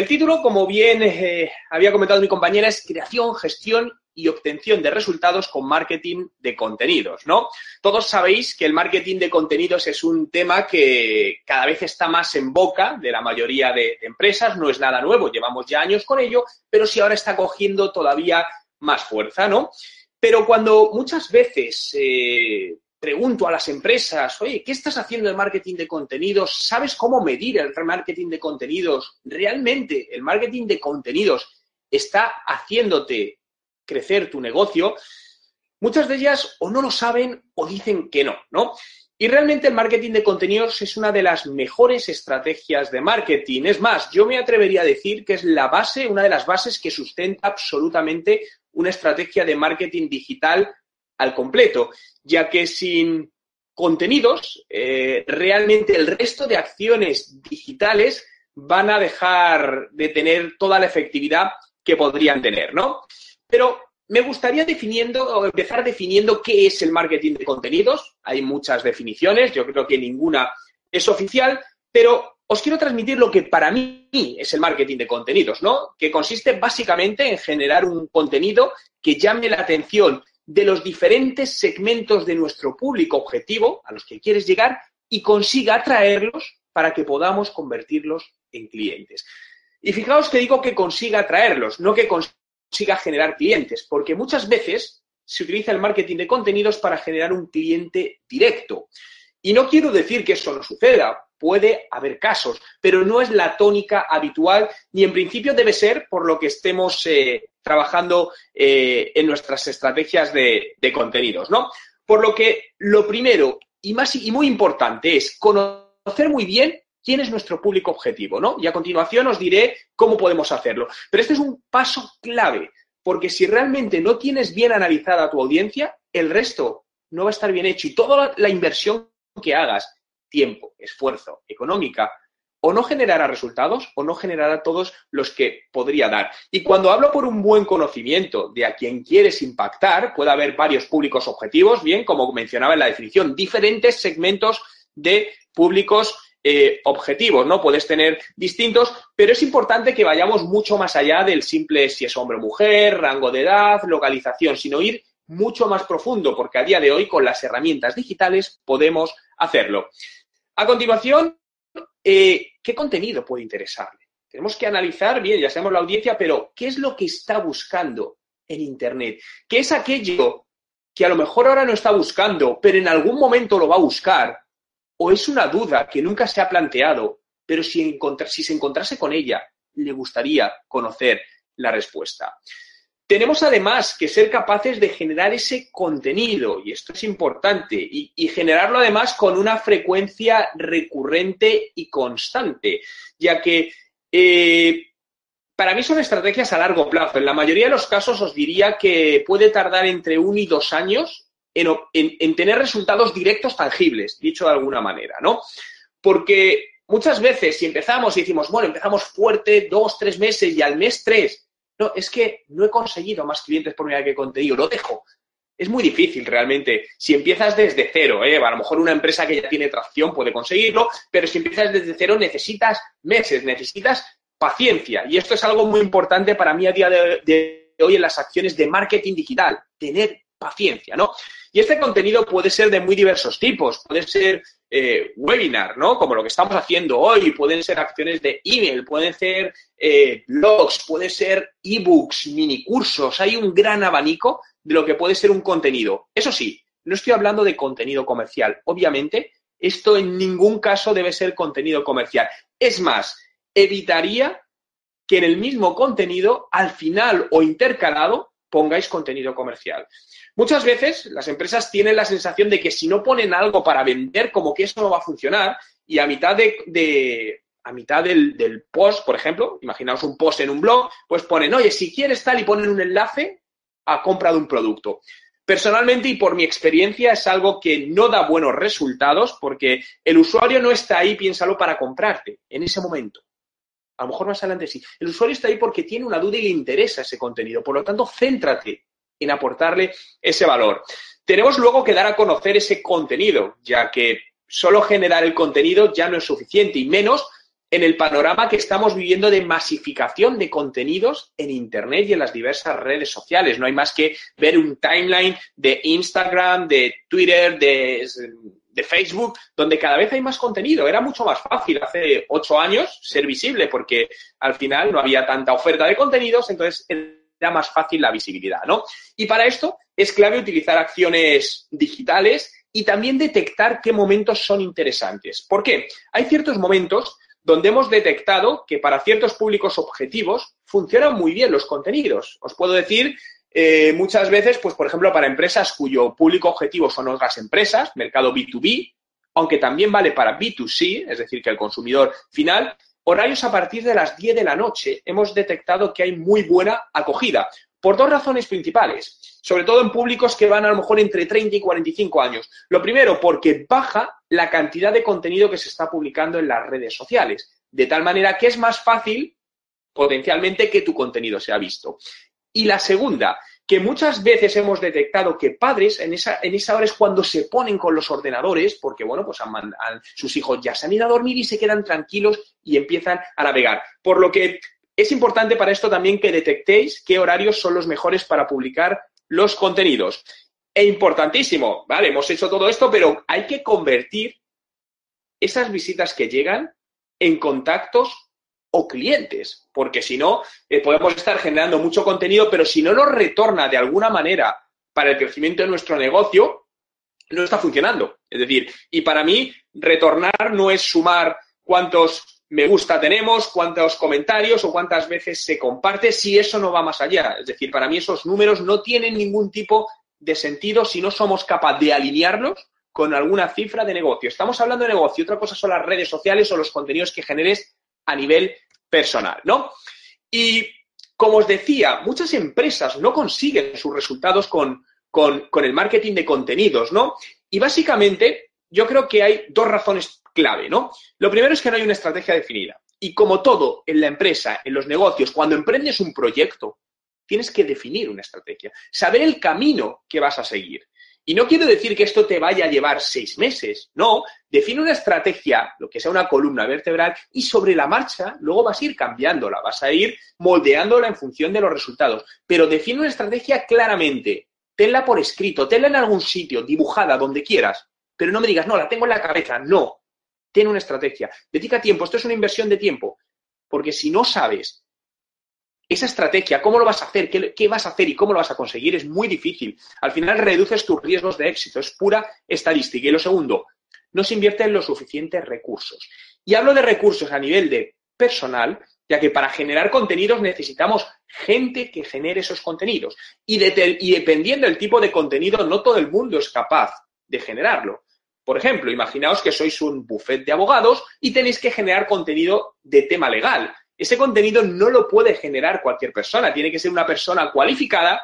El título, como bien eh, había comentado mi compañera, es Creación, Gestión y Obtención de Resultados con Marketing de Contenidos, ¿no? Todos sabéis que el marketing de contenidos es un tema que cada vez está más en boca de la mayoría de, empresas, no es nada nuevo, llevamos ya años con ello, pero sí ahora está cogiendo todavía más fuerza, ¿no? Pero cuando muchas veces eh, pregunto a las empresas, oye, ¿qué estás haciendo en marketing de contenidos? ¿Sabes cómo medir el marketing de contenidos? ¿Realmente el marketing de contenidos está haciéndote crecer tu negocio? Muchas de ellas o no lo saben o dicen que no, ¿no? Y realmente el marketing de contenidos es una de las mejores estrategias de marketing. Es más, yo me atrevería a decir que es la base, una de las bases que sustenta absolutamente una estrategia de marketing digital al completo, ya que sin contenidos, eh, realmente el resto de acciones digitales van a dejar de tener toda la efectividad que podrían tener, ¿no? Pero me gustaría definiendo o empezar definiendo qué es el marketing de contenidos. Hay muchas definiciones, yo creo que ninguna es oficial, pero os quiero transmitir lo que para mí es el marketing de contenidos, ¿no? Que consiste básicamente en generar un contenido que llame la atención de los diferentes segmentos de nuestro público objetivo a los que quieres llegar y consiga atraerlos para que podamos convertirlos en clientes. Y fijaos que digo que consiga atraerlos, no que consiga generar clientes, porque muchas veces se utiliza el marketing de contenidos para generar un cliente directo. Y no quiero decir que eso no suceda, puede haber casos, pero no es la tónica habitual ni en principio debe ser por lo que estemos eh, trabajando eh, en nuestras estrategias de, de, contenidos, ¿no? Por lo que lo primero y más y muy importante es conocer muy bien quién es nuestro público objetivo, ¿no? Y a continuación os diré cómo podemos hacerlo. Pero este es un paso clave, porque si realmente no tienes bien analizada tu audiencia, el resto no va a estar bien hecho y toda la inversión que hagas, tiempo, esfuerzo, económica, o no generará resultados o no generará todos los que podría dar. Y cuando hablo por un buen conocimiento de a quien quieres impactar, puede haber varios públicos objetivos, bien, como mencionaba en la definición, diferentes segmentos de públicos eh, objetivos, ¿no? Puedes tener distintos, pero es importante que vayamos mucho más allá del simple si es hombre o mujer, rango de edad, localización, sino ir mucho más profundo, porque a día de hoy con las herramientas digitales podemos hacerlo. A continuación, eh, ¿qué contenido puede interesarle? Tenemos que analizar, bien, ya sabemos la audiencia, pero ¿qué es lo que está buscando en Internet? ¿Qué es aquello que a lo mejor ahora no está buscando, pero en algún momento lo va a buscar o es una duda que nunca se ha planteado, pero si, si se encontrase con ella, le gustaría conocer la respuesta. Tenemos además que ser capaces de generar ese contenido, y esto es importante, y, generarlo además con una frecuencia recurrente y constante, ya que eh, para mí son estrategias a largo plazo. En la mayoría de los casos os diría que puede tardar entre uno y dos años en, tener resultados directos tangibles, dicho de alguna manera, ¿no? Porque muchas veces si empezamos y decimos, bueno, empezamos fuerte dos, tres meses y al mes tres, no, es que no he conseguido más clientes por medio de contenido, lo dejo. Es muy difícil realmente. Si empiezas desde cero, ¿eh? a lo mejor una empresa que ya tiene tracción puede conseguirlo, pero si empiezas desde cero necesitas meses, necesitas paciencia. Y esto es algo muy importante para mí a día de, de hoy en las acciones de marketing digital, tener paciencia, ¿no? Y este contenido puede ser de muy diversos tipos, puede ser eh, webinar, ¿no? Como lo que estamos haciendo hoy, pueden ser acciones de email, pueden ser eh, blogs, pueden ser ebooks, mini cursos, hay un gran abanico de lo que puede ser un contenido. Eso sí, no estoy hablando de contenido comercial. Obviamente, esto en ningún caso debe ser contenido comercial. Es más, evitaría que en el mismo contenido, al final o intercalado, pongáis contenido comercial. Muchas veces las empresas tienen la sensación de que si no ponen algo para vender, como que eso no va a funcionar y a mitad de, a mitad del, del, post, por ejemplo, imaginaos un post en un blog, pues ponen, oye, si quieres tal y ponen un enlace a compra de un producto. Personalmente y por mi experiencia es algo que no da buenos resultados porque el usuario no está ahí, piénsalo, para comprarte en ese momento. A lo mejor más adelante sí. El usuario está ahí porque tiene una duda y le interesa ese contenido. Por lo tanto, céntrate en aportarle ese valor. Tenemos luego que dar a conocer ese contenido, ya que solo generar el contenido ya no es suficiente y menos en el panorama que estamos viviendo de masificación de contenidos en Internet y en las diversas redes sociales. No hay más que ver un timeline de Instagram, de Twitter, de, de, Facebook, donde cada vez hay más contenido. Era mucho más fácil hace ocho años ser visible porque al final no había tanta oferta de contenidos, entonces era más fácil la visibilidad, ¿no? Y para esto es clave utilizar acciones digitales y también detectar qué momentos son interesantes. ¿Por qué? Hay ciertos momentos donde hemos detectado que para ciertos públicos objetivos funcionan muy bien los contenidos. Os puedo decir eh, muchas veces, pues por ejemplo, para empresas cuyo público objetivo son otras empresas, mercado B2B, aunque también vale para B2C, es decir, que el consumidor final, horarios a partir de las 10 de la noche, hemos detectado que hay muy buena acogida. Por dos razones principales, sobre todo en públicos que van a lo mejor entre 30 y 45 años. Lo primero, porque baja la cantidad de contenido que se está publicando en las redes sociales, de tal manera que es más fácil potencialmente que tu contenido sea visto. Y la segunda, que muchas veces hemos detectado que padres en esa, en esa hora es cuando se ponen con los ordenadores, porque bueno, pues sus hijos ya se han ido a dormir y se quedan tranquilos y empiezan a navegar. Por lo que es importante para esto también que detectéis qué horarios son los mejores para publicar los contenidos. E importantísimo, ¿vale? Hemos hecho todo esto, pero hay que convertir esas visitas que llegan en contactos o clientes, porque si no, eh, podemos estar generando mucho contenido, pero si no nos retorna de alguna manera para el crecimiento de nuestro negocio, no está funcionando. Es decir, y para mí, retornar no es sumar cuántos me gusta tenemos, cuántos comentarios o cuántas veces se comparte, si eso no va más allá. Es decir, para mí esos números no tienen ningún tipo de sentido si no somos capaces de alinearlos con alguna cifra de negocio. Estamos hablando de negocio, otra cosa son las redes sociales o los contenidos que generes a nivel personal, ¿no? Y como os decía, muchas empresas no consiguen sus resultados con, con, el marketing de contenidos, ¿no? Y básicamente yo creo que hay dos razones clave, ¿no? Lo primero es que no hay una estrategia definida. Y como todo en la empresa, en los negocios, cuando emprendes un proyecto, tienes que definir una estrategia, saber el camino que vas a seguir. Y no quiero decir que esto te vaya a llevar seis meses, no, define una estrategia, lo que sea una columna vertebral, y sobre la marcha luego vas a ir cambiándola, vas a ir moldeándola en función de los resultados. Pero define una estrategia claramente, tenla por escrito, tenla en algún sitio, dibujada, donde quieras, pero no me digas, no, la tengo en la cabeza, no, tiene una estrategia. Dedica tiempo. Esto es una inversión de tiempo. Porque si no sabes esa estrategia, cómo lo vas a hacer, qué, vas a hacer y cómo lo vas a conseguir, es muy difícil. Al final reduces tus riesgos de éxito. Es pura estadística. Y lo segundo, no se invierte en los suficientes recursos. Y hablo de recursos a nivel de personal, ya que para generar contenidos necesitamos gente que genere esos contenidos. Y, y dependiendo del tipo de contenido, no todo el mundo es capaz de generarlo. Por ejemplo, imaginaos que sois un buffet de abogados y tenéis que generar contenido de tema legal. Ese contenido no lo puede generar cualquier persona, tiene que ser una persona cualificada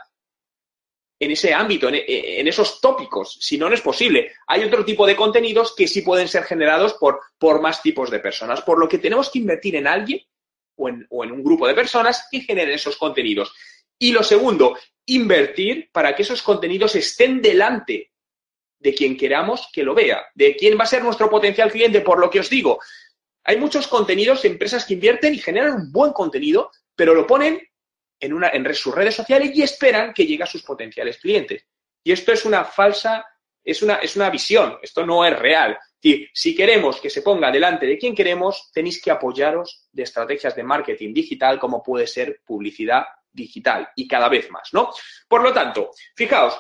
en ese ámbito, en, esos tópicos, si no, no es posible. Hay otro tipo de contenidos que sí pueden ser generados por, por más tipos de personas, por lo que tenemos que invertir en alguien o en, o en un grupo de personas que generen esos contenidos. Y lo segundo, invertir para que esos contenidos estén delante de quien queramos que lo vea, de quién va a ser nuestro potencial cliente, por lo que os digo. Hay muchos contenidos, empresas que invierten y generan un buen contenido, pero lo ponen en, una, en sus redes sociales y esperan que llegue a sus potenciales clientes. Y esto es una falsa, es una, es una visión, esto no es real. si queremos que se ponga delante de quien queremos, tenéis que apoyaros de estrategias de marketing digital como puede ser publicidad digital y cada vez más, ¿no? Por lo tanto, fijaos,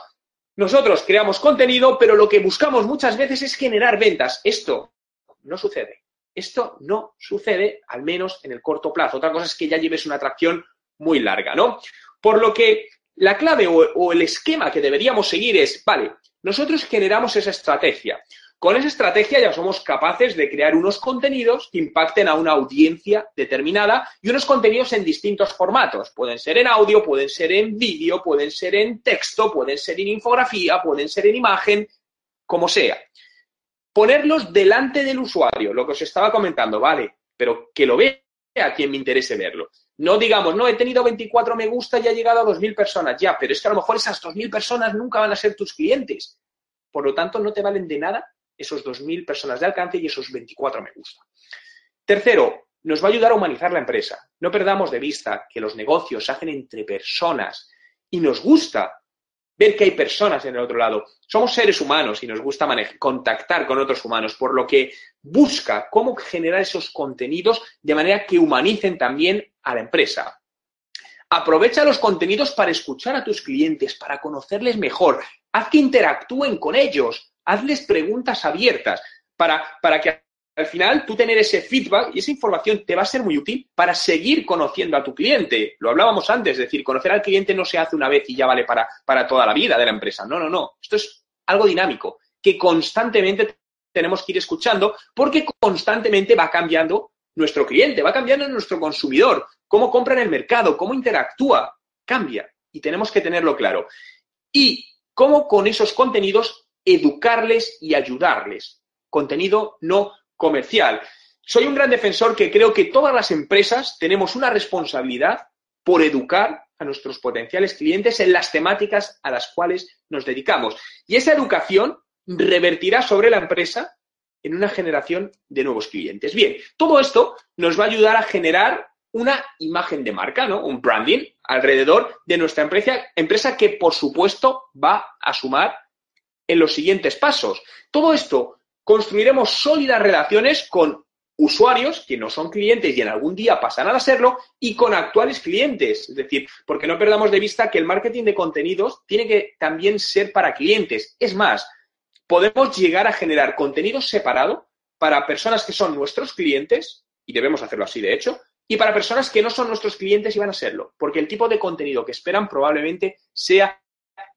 nosotros creamos contenido, pero lo que buscamos muchas veces es generar ventas. Esto no sucede. Esto no sucede, al menos en el corto plazo. Otra cosa es que ya lleves una atracción muy larga, ¿no? Por lo que la clave o, el esquema que deberíamos seguir es, vale, nosotros generamos esa estrategia. Con esa estrategia ya somos capaces de crear unos contenidos que impacten a una audiencia determinada y unos contenidos en distintos formatos. Pueden ser en audio, pueden ser en vídeo, pueden ser en texto, pueden ser en infografía, pueden ser en imagen, como sea. Ponerlos delante del usuario, lo que os estaba comentando, vale, pero que lo vea quien me interese verlo. No digamos, no, he tenido 24 me gusta y ha llegado a 2.000 personas, ya, pero es que a lo mejor esas 2.000 personas nunca van a ser tus clientes. Por lo tanto, no te valen de nada esos 2.000 personas de alcance y esos 24 me gusta. Tercero, nos va a ayudar a humanizar la empresa. No perdamos de vista que los negocios se hacen entre personas y nos gusta ver que hay personas en el otro lado. Somos seres humanos y nos gusta contactar con otros humanos, por lo que busca cómo generar esos contenidos de manera que humanicen también a la empresa. Aprovecha los contenidos para escuchar a tus clientes, para conocerles mejor. Haz que interactúen con ellos. Hazles preguntas abiertas para, para que al final tú tener ese feedback y esa información te va a ser muy útil para seguir conociendo a tu cliente. Lo hablábamos antes, es decir, conocer al cliente no se hace una vez y ya vale para, para toda la vida de la empresa. No, no, no. Esto es algo dinámico que constantemente tenemos que ir escuchando porque constantemente va cambiando nuestro cliente, va cambiando nuestro consumidor, cómo compra en el mercado, cómo interactúa, cambia y tenemos que tenerlo claro. Y cómo con esos contenidos educarles y ayudarles. Contenido no comercial. Soy un gran defensor que creo que todas las empresas tenemos una responsabilidad por educar a nuestros potenciales clientes en las temáticas a las cuales nos dedicamos. Y esa educación revertirá sobre la empresa en una generación de nuevos clientes. Bien, todo esto nos va a ayudar a generar una imagen de marca, ¿no? Un branding alrededor de nuestra empresa, empresa que, por supuesto, va a sumar en los siguientes pasos. Todo esto construiremos sólidas relaciones con usuarios que no son clientes y en algún día pasarán a serlo y con actuales clientes. Es decir, porque no perdamos de vista que el marketing de contenidos tiene que también ser para clientes. Es más, podemos llegar a generar contenido separado para personas que son nuestros clientes, y debemos hacerlo así de hecho, y para personas que no son nuestros clientes y van a serlo, porque el tipo de contenido que esperan probablemente sea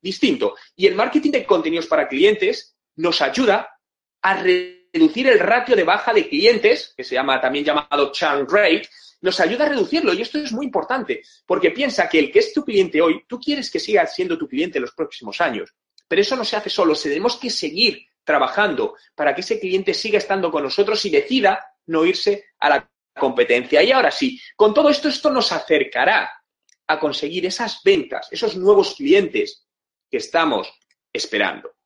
distinto. Y el marketing de contenidos para clientes nos ayuda a reducir el ratio de baja de clientes, que se llama también llamado churn rate, nos ayuda a reducirlo. Y esto es muy importante, porque piensa que el que es tu cliente hoy, tú quieres que siga siendo tu cliente en los próximos años. Pero eso no se hace solo, tenemos que seguir trabajando para que ese cliente siga estando con nosotros y decida no irse a la competencia. Y ahora sí, con todo esto, esto nos acercará a conseguir esas ventas, esos nuevos clientes que estamos esperando.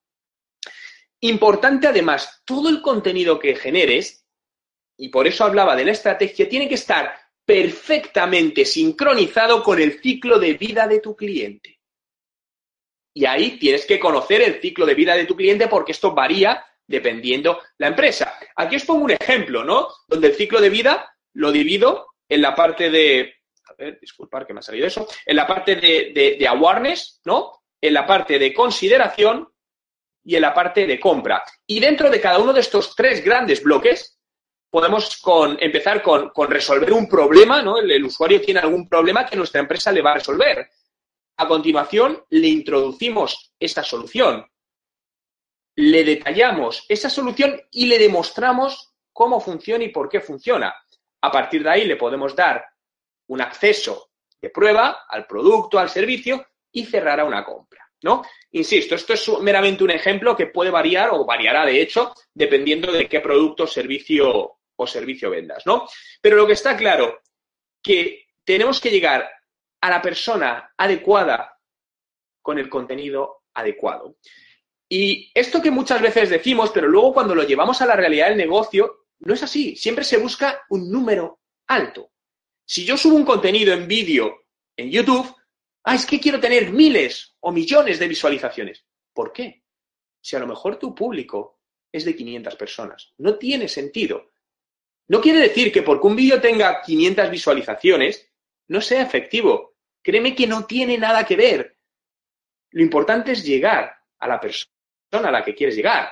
Importante además, todo el contenido que generes, y por eso hablaba de la estrategia, tiene que estar perfectamente sincronizado con el ciclo de vida de tu cliente. Y ahí tienes que conocer el ciclo de vida de tu cliente porque esto varía dependiendo la empresa. Aquí os pongo un ejemplo, ¿no? Donde el ciclo de vida lo divido en la parte de, a ver, disculpar que me ha salido eso, en la parte de, de awareness, ¿no? En la parte de consideración y en la parte de compra. Y dentro de cada uno de estos tres grandes bloques, podemos con, empezar con, con, resolver un problema, ¿no? El, el, usuario tiene algún problema que nuestra empresa le va a resolver. A continuación, le introducimos esta solución. Le detallamos esa solución y le demostramos cómo funciona y por qué funciona. A partir de ahí le podemos dar un acceso de prueba al producto, al servicio y cerrará una compra. ¿No? Insisto, esto es meramente un ejemplo que puede variar o variará, de hecho, dependiendo de qué producto, servicio o servicio vendas, ¿no? Pero lo que está claro, que tenemos que llegar a la persona adecuada con el contenido adecuado. Y esto que muchas veces decimos, pero luego cuando lo llevamos a la realidad del negocio, no es así. Siempre se busca un número alto. Si yo subo un contenido en vídeo en YouTube, Ah, es que quiero tener miles o millones de visualizaciones. ¿Por qué? Si a lo mejor tu público es de 500 personas. No tiene sentido. No quiere decir que porque un vídeo tenga 500 visualizaciones no sea efectivo. Créeme que no tiene nada que ver. Lo importante es llegar a la persona a la que quieres llegar.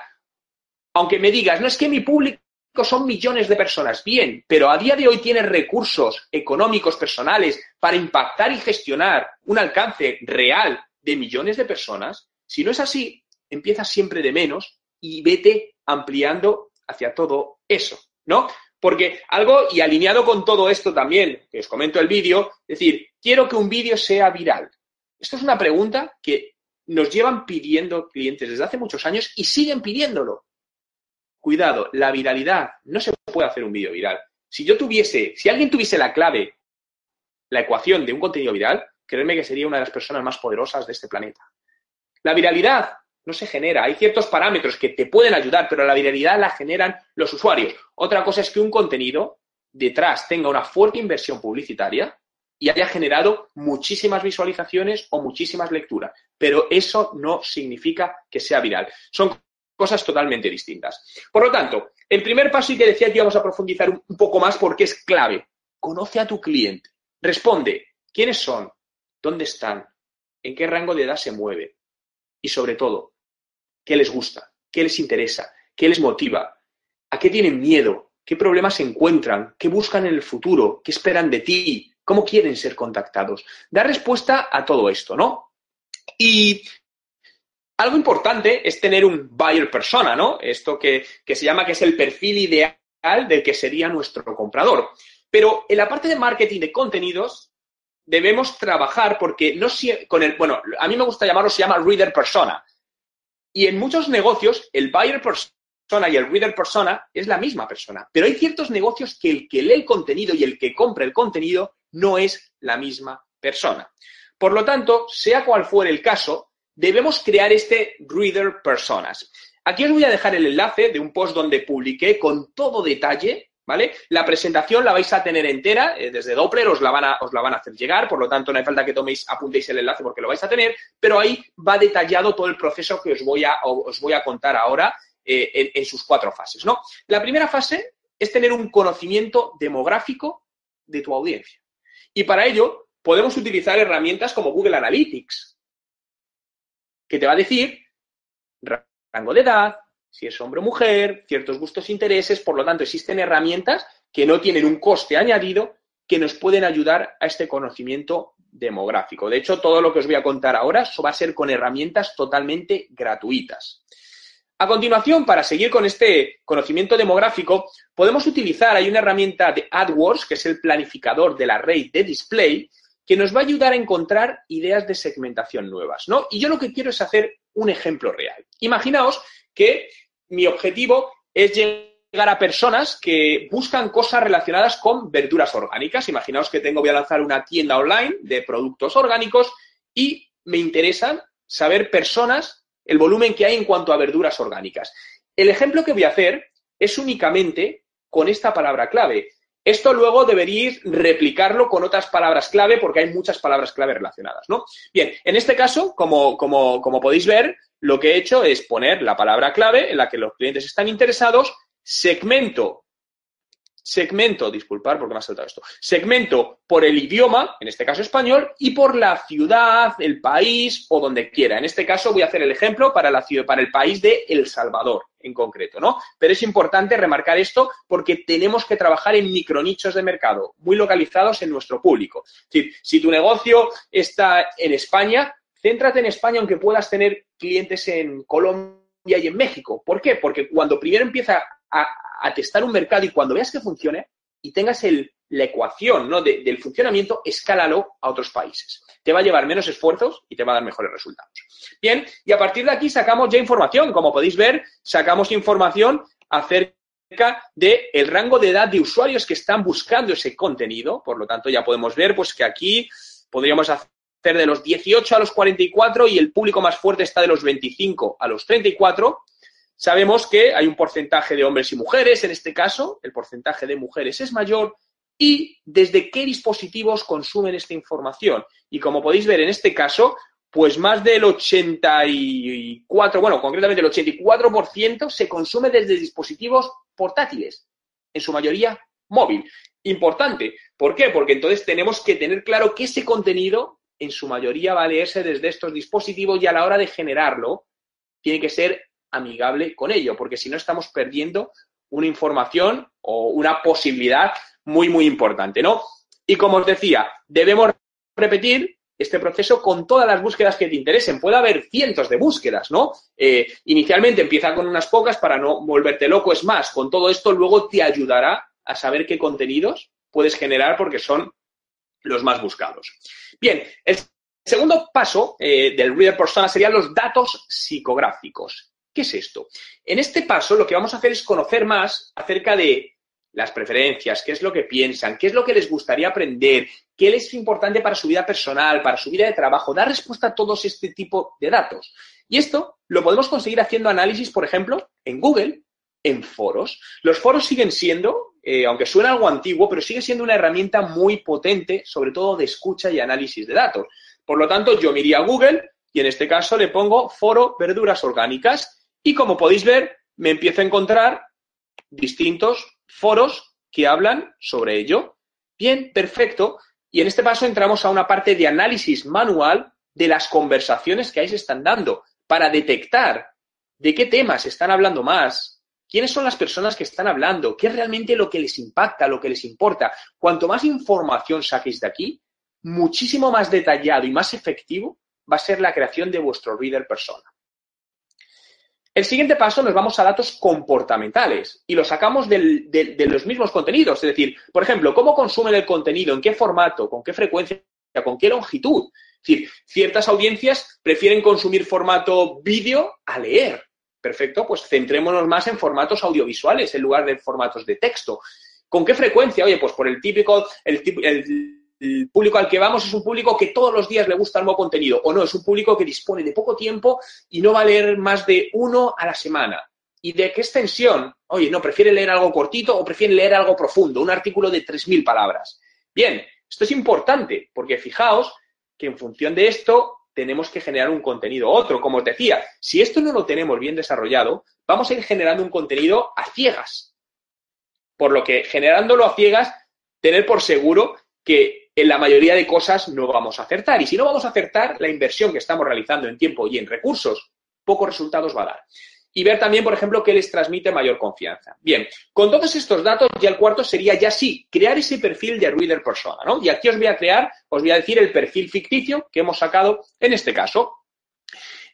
Aunque me digas, no es que mi público son millones de personas, bien, pero a día de hoy tienes recursos económicos personales para impactar y gestionar un alcance real de millones de personas. Si no es así, empieza siempre de menos y vete ampliando hacia todo eso, ¿no? Porque algo, y alineado con todo esto también, que os comento el vídeo, es decir, quiero que un vídeo sea viral. Esto es una pregunta que nos llevan pidiendo clientes desde hace muchos años y siguen pidiéndolo. Cuidado, la viralidad, no se puede hacer un vídeo viral. Si yo tuviese, si alguien tuviese la clave, la ecuación de un contenido viral, créeme que sería una de las personas más poderosas de este planeta. La viralidad no se genera. Hay ciertos parámetros que te pueden ayudar, pero la viralidad la generan los usuarios. Otra cosa es que un contenido detrás tenga una fuerte inversión publicitaria y haya generado muchísimas visualizaciones o muchísimas lecturas. Pero eso no significa que sea viral. Son cosas totalmente distintas. Por lo tanto, el primer paso y que decía que íbamos a profundizar un poco más porque es clave. Conoce a tu cliente. Responde. ¿Quiénes son? ¿Dónde están? ¿En qué rango de edad se mueve? Y sobre todo, ¿qué les gusta? ¿Qué les interesa? ¿Qué les motiva? ¿A qué tienen miedo? ¿Qué problemas se encuentran? ¿Qué buscan en el futuro? ¿Qué esperan de ti? ¿Cómo quieren ser contactados? Da respuesta a todo esto, ¿no? Y algo importante es tener un buyer persona, ¿no? Esto que, se llama que es el perfil ideal del que sería nuestro comprador. Pero en la parte de marketing de contenidos debemos trabajar porque no con el, bueno, a mí me gusta llamarlo, se llama reader persona. Y en muchos negocios el buyer persona y el reader persona es la misma persona. Pero hay ciertos negocios que el que lee el contenido y el que compra el contenido no es la misma persona. Por lo tanto, sea cual fuere el caso, debemos crear este reader personas. Aquí os voy a dejar el enlace de un post donde publiqué con todo detalle, ¿vale? La presentación la vais a tener entera, eh, desde Doppler os la, van a, os la van a hacer llegar, por lo tanto no hay falta que toméis, apuntéis el enlace porque lo vais a tener, pero ahí va detallado todo el proceso que os voy a, os voy a contar ahora eh, en, sus cuatro fases. La primera fase es tener un conocimiento demográfico de tu audiencia. Y para ello podemos utilizar herramientas como Google Analytics, que te va a decir rango de edad, si es hombre o mujer, ciertos gustos e intereses. Por lo tanto, existen herramientas que no tienen un coste añadido que nos pueden ayudar a este conocimiento demográfico. De hecho, todo lo que os voy a contar ahora va a ser con herramientas totalmente gratuitas. A continuación, para seguir con este conocimiento demográfico, podemos utilizar, hay una herramienta de AdWords, que es el planificador de la red de display, que nos va a ayudar a encontrar ideas de segmentación nuevas, ¿no? Y yo lo que quiero es hacer un ejemplo real. Imaginaos que mi objetivo es llegar a personas que buscan cosas relacionadas con verduras orgánicas. Imaginaos que tengo, voy a lanzar una tienda online de productos orgánicos y me interesan saber personas, el volumen que hay en cuanto a verduras orgánicas. El ejemplo que voy a hacer es únicamente con esta palabra clave. Esto luego deberíais replicarlo con otras palabras clave porque hay muchas palabras clave relacionadas, ¿no? Bien, en este caso, como, como, como podéis ver, lo que he hecho es poner la palabra clave en la que los clientes están interesados, segmento segmento, disculpar porque me ha saltado esto, segmento por el idioma, en este caso español, y por la ciudad, el país o donde quiera. En este caso voy a hacer el ejemplo para, la ciudad, para el país de El Salvador en concreto, ¿no? Pero es importante remarcar esto porque tenemos que trabajar en micronichos de mercado, muy localizados en nuestro público. Es decir, si tu negocio está en España, céntrate en España aunque puedas tener clientes en Colombia y en México. ¿Por qué? Porque cuando primero empieza a, testar un mercado y cuando veas que funcione y tengas el, la ecuación ¿no? del funcionamiento, escálalo a otros países. Te va a llevar menos esfuerzos y te va a dar mejores resultados. Bien, y a partir de aquí sacamos ya información. Como podéis ver, sacamos información acerca del el rango de edad de usuarios que están buscando ese contenido. Por lo tanto, ya podemos ver pues, que aquí podríamos hacer de los 18 a los 44 y el público más fuerte está de los 25 a los 34. Sabemos que hay un porcentaje de hombres y mujeres, en este caso, el porcentaje de mujeres es mayor, y desde qué dispositivos consumen esta información. Y como podéis ver en este caso, pues más del 84, bueno, concretamente el 84% se consume desde dispositivos portátiles, en su mayoría móvil. Importante. ¿Por qué? Porque entonces tenemos que tener claro que ese contenido, en su mayoría, va a leerse desde estos dispositivos y a la hora de generarlo, tiene que ser amigable con ello, porque si no estamos perdiendo una información o una posibilidad muy, muy importante, ¿no? Y como os decía, debemos repetir este proceso con todas las búsquedas que te interesen. Puede haber cientos de búsquedas, ¿no? Eh, inicialmente empieza con unas pocas para no volverte loco. Es más, con todo esto luego te ayudará a saber qué contenidos puedes generar porque son los más buscados. Bien, el segundo paso eh, del Reader Persona serían los datos psicográficos. ¿Qué es esto? En este paso lo que vamos a hacer es conocer más acerca de las preferencias, qué es lo que piensan, qué es lo que les gustaría aprender, qué es importante para su vida personal, para su vida de trabajo, dar respuesta a todos este tipo de datos. Y esto lo podemos conseguir haciendo análisis, por ejemplo, en Google, en foros. Los foros siguen siendo, eh, aunque suena algo antiguo, pero sigue siendo una herramienta muy potente, sobre todo de escucha y análisis de datos. Por lo tanto, yo me iría a Google y en este caso le pongo foro verduras orgánicas y como podéis ver, me empiezo a encontrar distintos foros que hablan sobre ello. Bien, perfecto. Y en este paso entramos a una parte de análisis manual de las conversaciones que ahí se están dando para detectar de qué temas están hablando más, quiénes son las personas que están hablando, qué es realmente lo que les impacta, lo que les importa. Cuanto más información saquéis de aquí, muchísimo más detallado y más efectivo va a ser la creación de vuestro reader persona. El siguiente paso nos vamos a datos comportamentales y lo sacamos de los mismos contenidos. Es decir, por ejemplo, cómo consumen el contenido, en qué formato, con qué frecuencia, con qué longitud. Es decir, ciertas audiencias prefieren consumir formato vídeo a leer. Perfecto, pues centrémonos más en formatos audiovisuales en lugar de formatos de texto. ¿Con qué frecuencia? Oye, pues por el típico, el, el el público al que vamos es un público que todos los días le gusta el nuevo contenido, o no, es un público que dispone de poco tiempo y no va a leer más de uno a la semana. ¿Y de qué extensión? Oye, no, prefiere leer algo cortito o prefiere leer algo profundo, un artículo de 3.000 palabras. Bien, esto es importante porque fijaos que en función de esto tenemos que generar un contenido otro. Como os decía, si esto no lo tenemos bien desarrollado, vamos a ir generando un contenido a ciegas. Por lo que generándolo a ciegas, tener por seguro que en la mayoría de cosas no vamos a acertar. Y si no vamos a acertar, la inversión que estamos realizando en tiempo y en recursos, pocos resultados va a dar. Y ver también, por ejemplo, qué les transmite mayor confianza. Bien, con todos estos datos, ya el cuarto sería ya sí, crear ese perfil de reader persona, ¿no? Y aquí os voy a crear, os voy a decir el perfil ficticio que hemos sacado en este caso.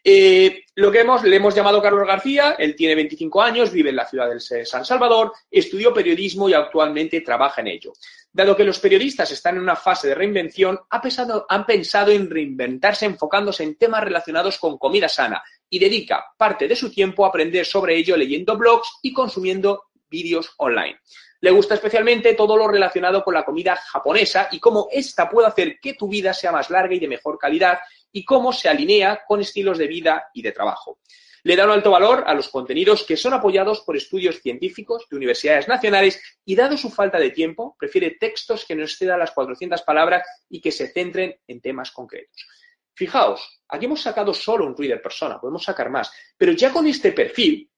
Eh, lo que hemos, le hemos llamado Carlos García, él tiene 25 años, vive en la ciudad de San Salvador, estudió periodismo y actualmente trabaja en ello. Dado que los periodistas están en una fase de reinvención, han pensado en reinventarse enfocándose en temas relacionados con comida sana y dedica parte de su tiempo a aprender sobre ello leyendo blogs y consumiendo vídeos online. Le gusta especialmente todo lo relacionado con la comida japonesa y cómo ésta puede hacer que tu vida sea más larga y de mejor calidad y cómo se alinea con estilos de vida y de trabajo. Le da un alto valor a los contenidos que son apoyados por estudios científicos de universidades nacionales y, dado su falta de tiempo, prefiere textos que no excedan las 400 palabras y que se centren en temas concretos. Fijaos, aquí hemos sacado solo un reader persona, podemos sacar más, pero ya con este perfil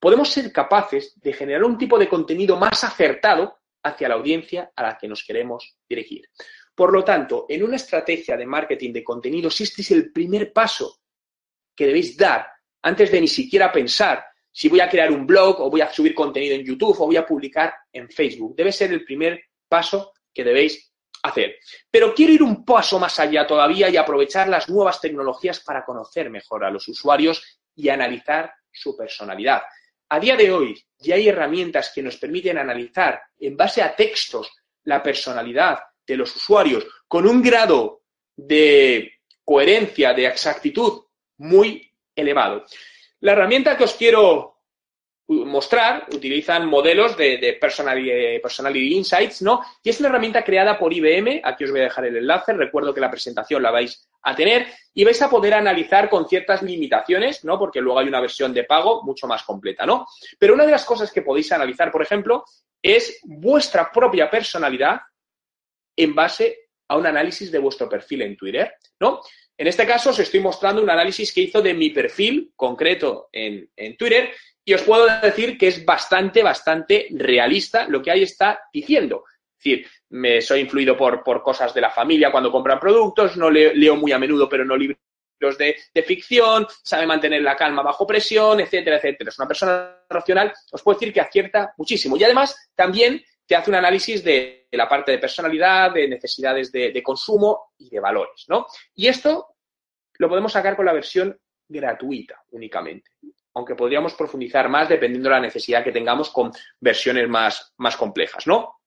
podemos ser capaces de generar un tipo de contenido más acertado hacia la audiencia a la que nos queremos dirigir. Por lo tanto, en una estrategia de marketing de contenidos, este es el primer paso que debéis dar antes de ni siquiera pensar si voy a crear un blog o voy a subir contenido en YouTube o voy a publicar en Facebook. Debe ser el primer paso que debéis hacer. Pero quiero ir un paso más allá todavía y aprovechar las nuevas tecnologías para conocer mejor a los usuarios y analizar su personalidad. A día de hoy ya hay herramientas que nos permiten analizar en base a textos la personalidad de los usuarios con un grado de coherencia, de exactitud muy elevado. La herramienta que os quiero mostrar utilizan modelos de, personality, Insights, ¿no? Y es una herramienta creada por IBM, aquí os voy a dejar el enlace, recuerdo que la presentación la vais a tener y vais a poder analizar con ciertas limitaciones, ¿no? Porque luego hay una versión de pago mucho más completa, ¿no? Pero una de las cosas que podéis analizar, por ejemplo, es vuestra propia personalidad en base a un análisis de vuestro perfil en Twitter, ¿no? En este caso os estoy mostrando un análisis que hizo de mi perfil concreto en, Twitter y os puedo decir que es bastante, bastante realista lo que ahí está diciendo. Es decir, me soy influido por, por cosas de la familia cuando compran productos, no leo, muy a menudo, pero no libros de, de, ficción, sabe mantener la calma bajo presión, etcétera, etcétera. Es una persona racional, os puedo decir que acierta muchísimo. Y además, también te hace un análisis de, la parte de personalidad, de necesidades de, consumo y de valores, ¿no? Y esto lo podemos sacar con la versión gratuita únicamente, aunque podríamos profundizar más dependiendo de la necesidad que tengamos con versiones más, más complejas, ¿no?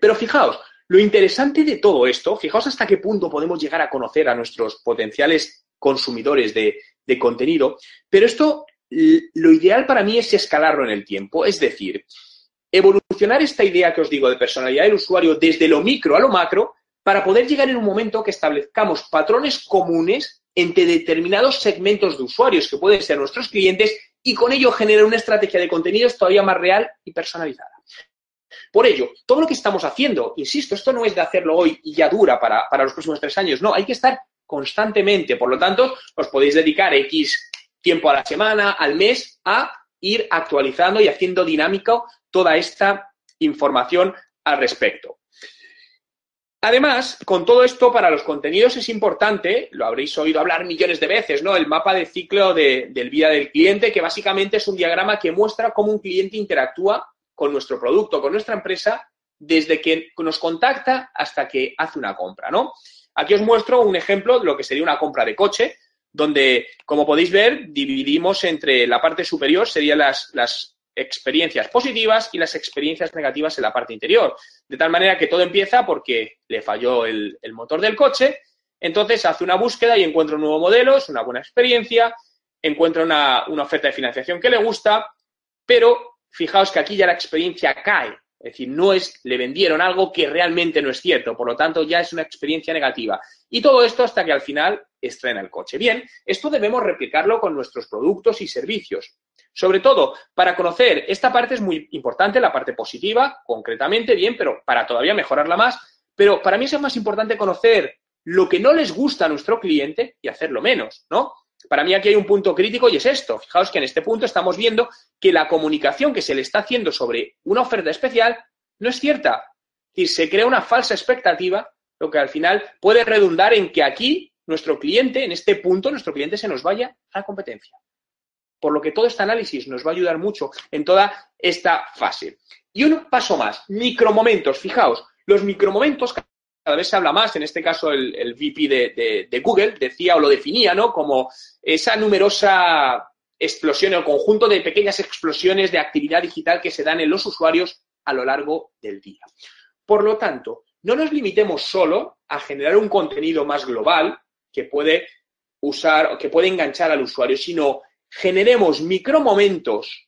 Pero fijaos, lo interesante de todo esto, fijaos hasta qué punto podemos llegar a conocer a nuestros potenciales consumidores de, de contenido, pero esto lo ideal para mí es escalarlo en el tiempo, es decir, evolucionar esta idea que os digo de personalidad del usuario desde lo micro a lo macro para poder llegar en un momento que establezcamos patrones comunes entre determinados segmentos de usuarios que pueden ser nuestros clientes y con ello generar una estrategia de contenidos todavía más real y personalizada. Por ello, todo lo que estamos haciendo, insisto, esto no es de hacerlo hoy y ya dura para, para los próximos tres años, no, hay que estar constantemente. Por lo tanto, os podéis dedicar X tiempo a la semana, al mes, a ir actualizando y haciendo dinámico toda esta información al respecto. Además, con todo esto, para los contenidos es importante, lo habréis oído hablar millones de veces, ¿no? El mapa de ciclo de, del vida del cliente, que básicamente es un diagrama que muestra cómo un cliente interactúa con nuestro producto, con nuestra empresa, desde que nos contacta hasta que hace una compra, ¿no? Aquí os muestro un ejemplo de lo que sería una compra de coche, donde, como podéis ver, dividimos entre la parte superior, serían las, las experiencias positivas y las experiencias negativas en la parte interior. De tal manera que todo empieza porque le falló el, motor del coche, entonces hace una búsqueda y encuentra un nuevo modelo, es una buena experiencia, encuentra una, una oferta de financiación que le gusta, pero fijaos que aquí ya la experiencia cae es decir, no es, le vendieron algo que realmente no es cierto, por lo tanto ya es una experiencia negativa. Y todo esto hasta que al final estrena el coche. Bien, esto debemos replicarlo con nuestros productos y servicios. Sobre todo, para conocer, esta parte es muy importante, la parte positiva, concretamente, bien, pero para todavía mejorarla más. Pero para mí es más importante conocer lo que no les gusta a nuestro cliente y hacerlo menos, ¿no? Para mí aquí hay un punto crítico y es esto. Fijaos que en este punto estamos viendo que la comunicación que se le está haciendo sobre una oferta especial no es cierta. Decir, se crea una falsa expectativa, lo que al final puede redundar en que aquí nuestro cliente, en este punto, nuestro cliente se nos vaya a la competencia. Por lo que todo este análisis nos va a ayudar mucho en toda esta fase. Y un paso más, micromomentos. Fijaos, los micromomentos cada vez se habla más, en este caso el, VP de, Google decía o lo definía, ¿no? Como esa numerosa explosión o conjunto de pequeñas explosiones de actividad digital que se dan en los usuarios a lo largo del día. Por lo tanto, no nos limitemos solo a generar un contenido más global que puede usar que puede enganchar al usuario, sino generemos micromomentos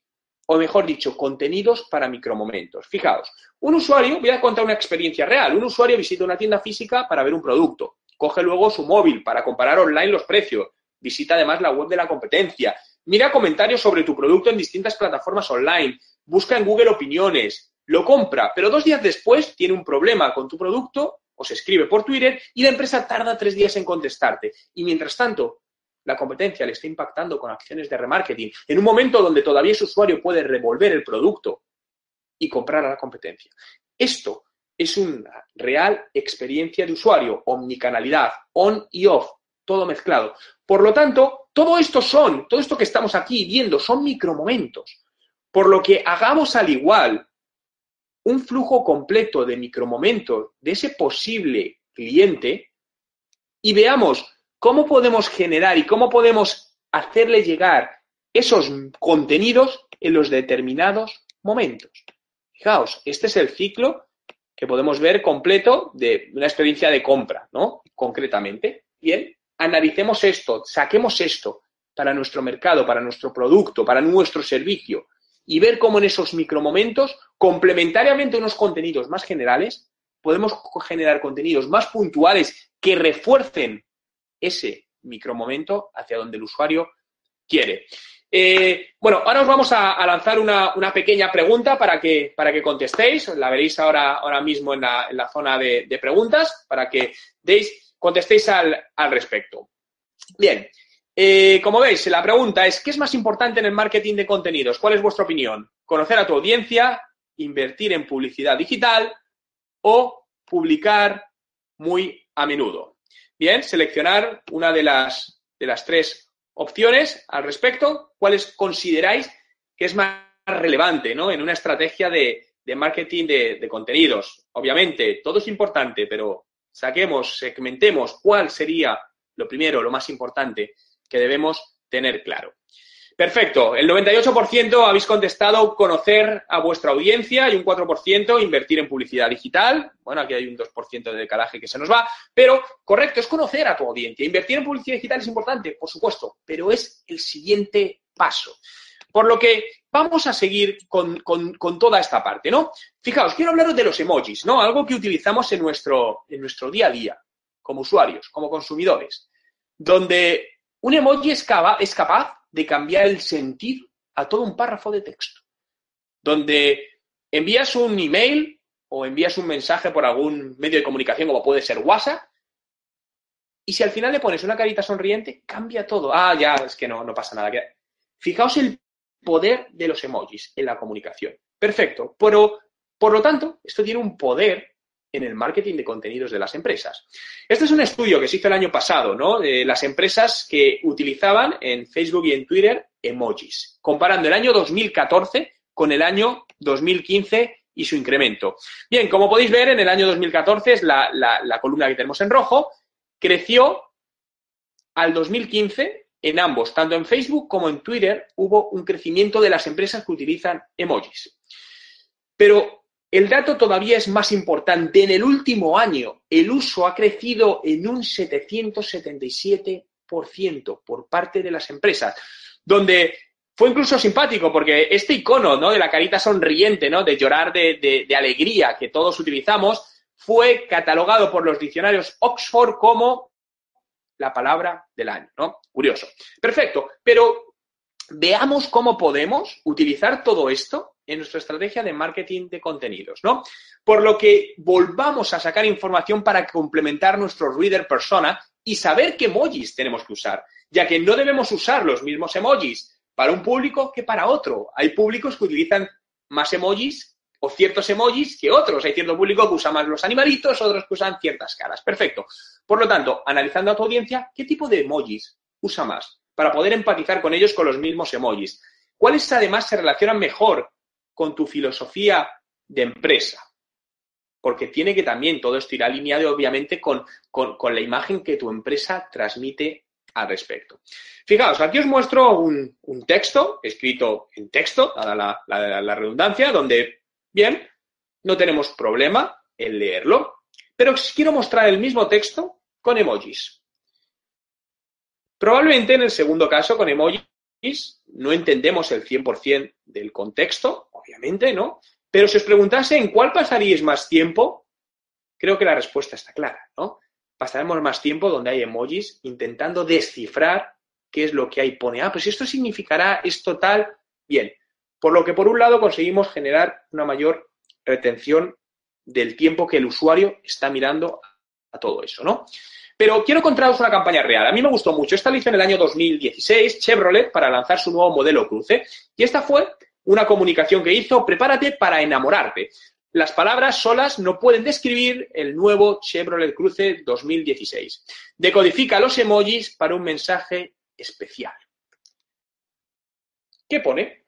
o mejor dicho, contenidos para micromomentos. Fijaos, un usuario, voy a contar una experiencia real, un usuario visita una tienda física para ver un producto, coge luego su móvil para comparar online los precios, visita además la web de la competencia, mira comentarios sobre tu producto en distintas plataformas online, busca en Google opiniones, lo compra, pero dos días después tiene un problema con tu producto o se escribe por Twitter y la empresa tarda tres días en contestarte. Y mientras tanto, la competencia le está impactando con acciones de remarketing, en un momento donde todavía ese usuario puede revolver el producto y comprar a la competencia. Esto es una real experiencia de usuario, omnicanalidad, on y off, todo mezclado. Por lo tanto, todo esto son, todo esto que estamos aquí viendo son micromomentos. Por lo que hagamos al igual un flujo completo de micromomentos de ese posible cliente y veamos ¿Cómo podemos generar y cómo podemos hacerle llegar esos contenidos en los determinados momentos? Fijaos, este es el ciclo que podemos ver completo de una experiencia de compra, ¿no? Concretamente. Bien, analicemos esto, saquemos esto para nuestro mercado, para nuestro producto, para nuestro servicio y ver cómo en esos micromomentos, complementariamente unos contenidos más generales, podemos generar contenidos más puntuales que refuercen ese micromomento hacia donde el usuario quiere. Eh, bueno, ahora os vamos a, lanzar una, pequeña pregunta para que, para que contestéis. La veréis ahora, ahora mismo en la, zona de, preguntas para que deis, contestéis al, respecto. Bien, eh, como veis, la pregunta es, ¿qué es más importante en el marketing de contenidos? ¿Cuál es vuestra opinión? ¿Conocer a tu audiencia? ¿Invertir en publicidad digital? ¿O publicar muy a menudo? Bien, seleccionar una de las, de las tres opciones al respecto. ¿Cuáles consideráis que es más relevante ¿no? en una estrategia de, de marketing de, contenidos. Obviamente, todo es importante, pero saquemos, segmentemos cuál sería lo primero, lo más importante que debemos tener claro. Perfecto. El 98% habéis contestado conocer a vuestra audiencia y un 4% invertir en publicidad digital. Bueno, aquí hay un 2% de decalaje que se nos va, pero correcto, es conocer a tu audiencia. Invertir en publicidad digital es importante, por supuesto, pero es el siguiente paso. Por lo que vamos a seguir con, toda esta parte, ¿no? Fijaos, quiero hablaros de los emojis, ¿no? Algo que utilizamos en nuestro, en nuestro día a día, como usuarios, como consumidores, donde un emoji es, es capaz de cambiar el sentido a todo un párrafo de texto, donde envías un email o envías un mensaje por algún medio de comunicación, como puede ser WhatsApp, y si al final le pones una carita sonriente, cambia todo. Ah, ya, es que no, no pasa nada. Fijaos el poder de los emojis en la comunicación. Perfecto. Pero, por lo tanto, esto tiene un poder en el marketing de contenidos de las empresas. Este es un estudio que se hizo el año pasado, ¿no? Las empresas que utilizaban en Facebook y en Twitter emojis, comparando el año 2014 con el año 2015 y su incremento. Bien, como podéis ver, en el año 2014 es la columna que tenemos en rojo, creció al 2015 en ambos, tanto en Facebook como en Twitter, hubo un crecimiento de las empresas que utilizan emojis. Pero el dato todavía es más importante. En el último año, el uso ha crecido en un 777% por parte de las empresas, donde fue incluso simpático porque este icono ¿no? de la carita sonriente, ¿no? de llorar de, de alegría que todos utilizamos, fue catalogado por los diccionarios Oxford como la palabra del año, ¿no? Curioso. Perfecto, pero veamos cómo podemos utilizar todo esto en nuestra estrategia de marketing de contenidos, ¿no? Por lo que volvamos a sacar información para complementar nuestro reader persona y saber qué emojis tenemos que usar, ya que no debemos usar los mismos emojis para un público que para otro. Hay públicos que utilizan más emojis o ciertos emojis que otros. Hay cierto público que usa más los animalitos, otros que usan ciertas caras. Perfecto. Por lo tanto, analizando a tu audiencia, ¿qué tipo de emojis usa más? Para poder empatizar con ellos con los mismos emojis. ¿Cuáles además se relacionan mejor con tu filosofía de empresa? Porque tiene que también todo esto ir alineado, obviamente, con, la imagen que tu empresa transmite al respecto. Fijaos, aquí os muestro un, texto escrito en texto, dada la redundancia, donde Bien, no tenemos problema en leerlo, pero quiero mostrar el mismo texto con emojis. Probablemente en el segundo caso, con emojis, no entendemos el 100% del contexto, obviamente, ¿no? Pero si os preguntase en cuál pasaríais más tiempo, creo que la respuesta está clara, ¿no? Pasaremos más tiempo donde hay emojis intentando descifrar qué es lo que hay. Pone, ah, pues esto significará esto tal. Bien, por lo que, por un lado, conseguimos generar una mayor retención del tiempo que el usuario está mirando a todo eso, ¿no? Pero quiero contaros una campaña real. A mí me gustó mucho. Esta la hizo en el año 2016 Chevrolet para lanzar su nuevo modelo cruce. Y esta fue una comunicación que hizo, prepárate para enamorarte. Las palabras solas no pueden describir el nuevo Chevrolet Cruce 2016. Decodifica los emojis para un mensaje especial. ¿Qué pone?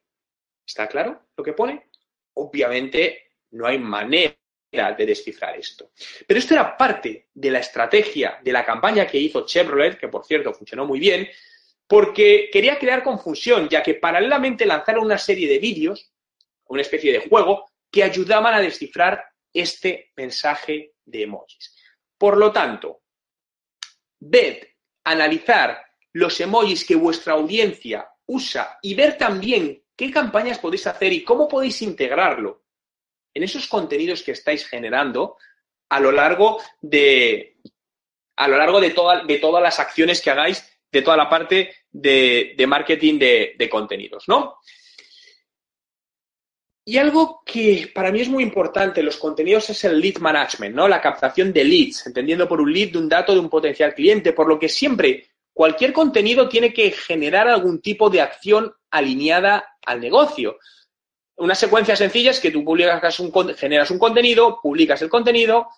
¿Está claro lo que pone? Obviamente no hay manera de descifrar esto. Pero esto era parte de la estrategia de la campaña que hizo Chevrolet, que por cierto funcionó muy bien, porque quería crear confusión, ya que paralelamente lanzaron una serie de vídeos, una especie de juego, que ayudaban a descifrar este mensaje de emojis. Por lo tanto, ved, analizar los emojis que vuestra audiencia usa y ver también qué campañas podéis hacer y cómo podéis integrarlo en esos contenidos que estáis generando a lo largo de, a lo largo de, de todas las acciones que hagáis, de toda la parte de, marketing de, contenidos, ¿no? Y algo que para mí es muy importante en los contenidos es el lead management, ¿no? La captación de leads, entendiendo por un lead de un dato de un potencial cliente, por lo que siempre cualquier contenido tiene que generar algún tipo de acción alineada al negocio. Una secuencia sencilla es que tú publicas un, generas un contenido, publicas el contenido,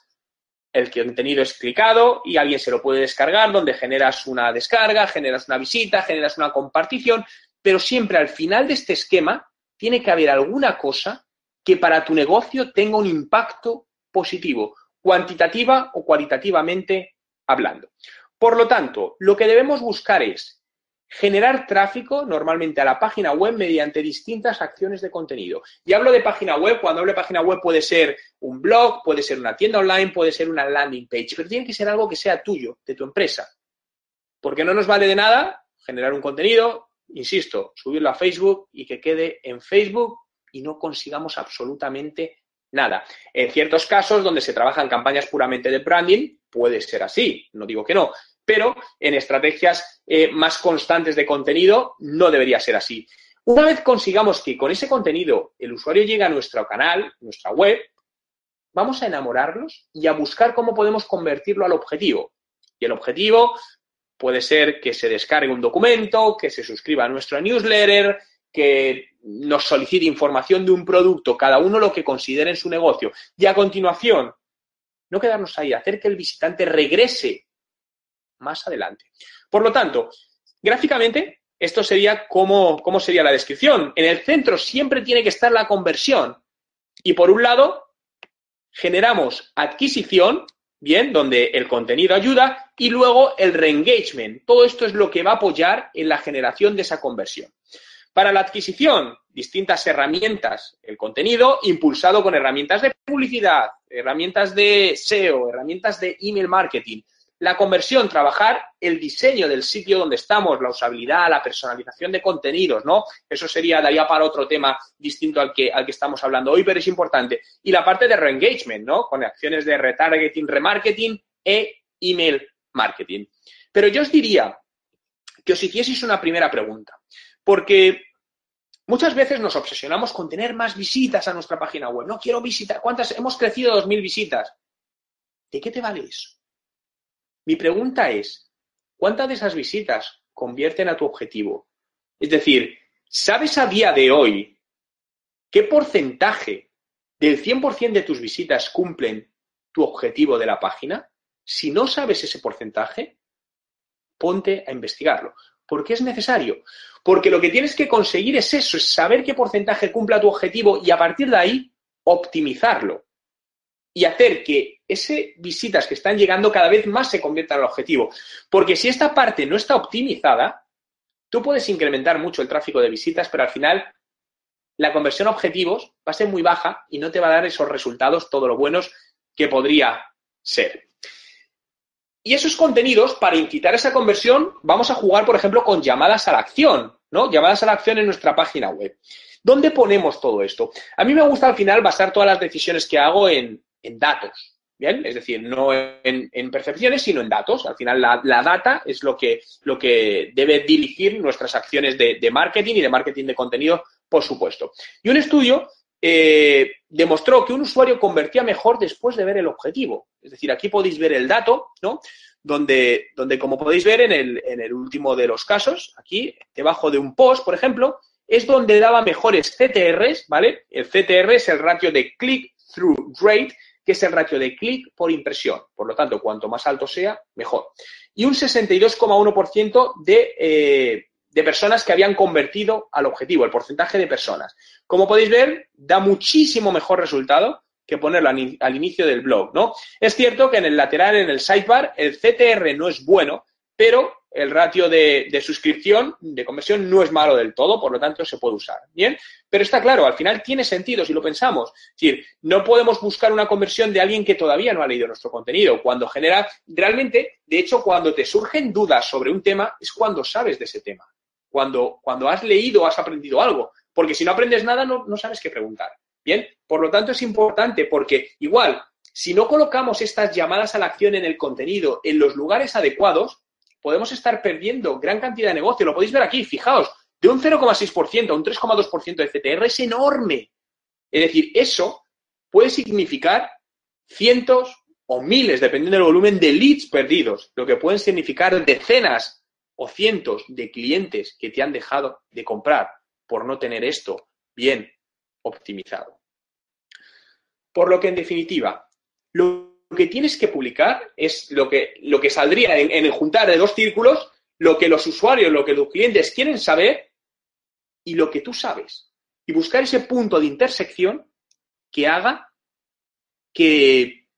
el contenido es clicado y alguien se lo puede descargar, donde generas una descarga, generas una visita, generas una compartición, pero siempre al final de este esquema tiene que haber alguna cosa que para tu negocio tenga un impacto positivo, cuantitativa o cualitativamente hablando. Por lo tanto, lo que debemos buscar es generar tráfico normalmente a la página web mediante distintas acciones de contenido. Y hablo de página web, cuando hablo de página web puede ser un blog, puede ser una tienda online, puede ser una landing page, pero tiene que ser algo que sea tuyo, de tu empresa. Porque no nos vale de nada generar un contenido, insisto, subirlo a Facebook y que quede en Facebook y no consigamos absolutamente nada. En ciertos casos donde se trabajan campañas puramente de branding, puede ser así, no digo que no, pero en estrategias eh, más constantes de contenido no debería ser así. Una vez consigamos que con ese contenido el usuario llegue a nuestro canal, nuestra web, vamos a enamorarlos y a buscar cómo podemos convertirlo al objetivo. Y el objetivo puede ser que se descargue un documento, que se suscriba a nuestro newsletter, que nos solicite información de un producto, cada uno lo que considere en su negocio. Y a continuación, no quedarnos ahí, hacer que el visitante regrese más adelante. Por lo tanto, gráficamente, esto sería cómo, cómo sería la descripción. En el centro siempre tiene que estar la conversión. Y por un lado, generamos adquisición, bien, donde el contenido ayuda, y luego el reengagement. Todo esto es lo que va a apoyar en la generación de esa conversión. Para la adquisición, distintas herramientas, el contenido impulsado con herramientas de publicidad, herramientas de SEO, herramientas de email marketing, la conversión, trabajar el diseño del sitio donde estamos, la usabilidad, la personalización de contenidos, ¿no? Eso sería, daría para otro tema distinto al que, al que estamos hablando hoy, pero es importante. Y la parte de reengagement, ¿no? Con acciones de retargeting, remarketing e email marketing. Pero yo os diría que os hicieseis una primera pregunta, porque muchas veces nos obsesionamos con tener más visitas a nuestra página web. No quiero visitar. ¿Cuántas? Hemos crecido 2.000 visitas. ¿De qué te vale eso? Mi pregunta es, ¿cuántas de esas visitas convierten a tu objetivo? Es decir, ¿sabes a día de hoy qué porcentaje del 100% de tus visitas cumplen tu objetivo de la página? Si no sabes ese porcentaje, ponte a investigarlo. ¿Por qué es necesario? Porque lo que tienes que conseguir es eso, es saber qué porcentaje cumpla tu objetivo y a partir de ahí optimizarlo y hacer que esas visitas que están llegando cada vez más se conviertan al objetivo. Porque si esta parte no está optimizada, tú puedes incrementar mucho el tráfico de visitas, pero al final la conversión a objetivos va a ser muy baja y no te va a dar esos resultados todo lo buenos que podría ser. Y esos contenidos, para incitar esa conversión, vamos a jugar, por ejemplo, con llamadas a la acción, ¿no? Llamadas a la acción en nuestra página web. ¿Dónde ponemos todo esto? A mí me gusta al final basar todas las decisiones que hago en, en datos. Bien, es decir, no en, percepciones, sino en datos. Al final, la, data es lo que, lo que debe dirigir nuestras acciones de, marketing y de marketing de contenido, por supuesto. Y un estudio eh, demostró que un usuario convertía mejor después de ver el objetivo. Es decir, aquí podéis ver el dato, ¿no? Donde, donde como podéis ver en el, en el último de los casos, aquí debajo de un post, por ejemplo, es donde daba mejores CTRs, ¿vale? El CTR es el ratio de click-through rate, que es el ratio de clic por impresión. Por lo tanto, cuanto más alto sea, mejor. Y un 62,1% de, eh, de personas que habían convertido al objetivo, el porcentaje de personas. Como podéis ver, da muchísimo mejor resultado que ponerlo al, inicio del blog, ¿no? Es cierto que en el lateral, en el sidebar, el CTR no es bueno, pero el ratio de, suscripción, de conversión, no es malo del todo, por lo tanto se puede usar. Bien, pero está claro, al final tiene sentido si lo pensamos. Es decir, no podemos buscar una conversión de alguien que todavía no ha leído nuestro contenido. Cuando genera, realmente, de hecho, cuando te surgen dudas sobre un tema, es cuando sabes de ese tema. Cuando, cuando has leído, has aprendido algo. Porque si no aprendes nada, no, no sabes qué preguntar. Bien, por lo tanto es importante porque igual, si no colocamos estas llamadas a la acción en el contenido en los lugares adecuados, podemos estar perdiendo gran cantidad de negocio. Lo podéis ver aquí, fijaos, de un 0,6% a un 3,2% de CTR es enorme. Es decir, eso puede significar cientos o miles, dependiendo del volumen de leads perdidos, lo que pueden significar decenas o cientos de clientes que te han dejado de comprar por no tener esto bien optimizado. Por lo que, en definitiva, lo lo que tienes que publicar es lo que, lo que saldría en, en el juntar de dos círculos, lo que los usuarios, lo que los clientes quieren saber y lo que tú sabes. Y buscar ese punto de intersección que haga que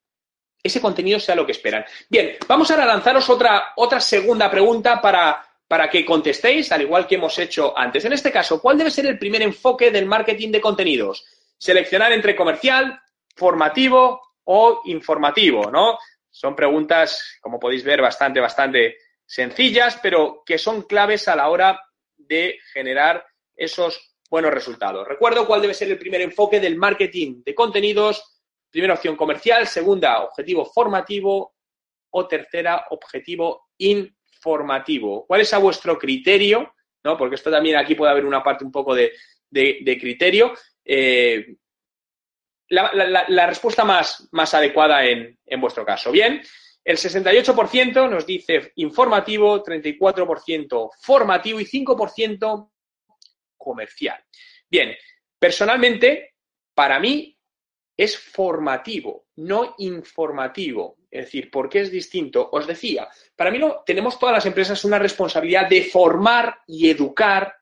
ese contenido sea lo que esperan. Bien, vamos ahora a lanzaros otra, otra segunda pregunta para, para que contestéis, al igual que hemos hecho antes. En este caso, ¿cuál debe ser el primer enfoque del marketing de contenidos? Seleccionar entre comercial, formativo o informativo, ¿no? Son preguntas, como podéis ver, bastante, bastante sencillas, pero que son claves a la hora de generar esos buenos resultados. Recuerdo cuál debe ser el primer enfoque del marketing de contenidos. Primera opción comercial, segunda objetivo formativo o tercera objetivo informativo. ¿Cuál es a vuestro criterio? ¿No? Porque esto también aquí puede haber una parte un poco de, criterio. Eh, la, respuesta más, más adecuada en, en vuestro caso. Bien, el 68% nos dice informativo, 34% formativo y 5% comercial. Bien, personalmente, para mí es formativo, no informativo. Es decir, ¿por qué es distinto? Os decía, para mí no, tenemos todas las empresas una responsabilidad de formar y educar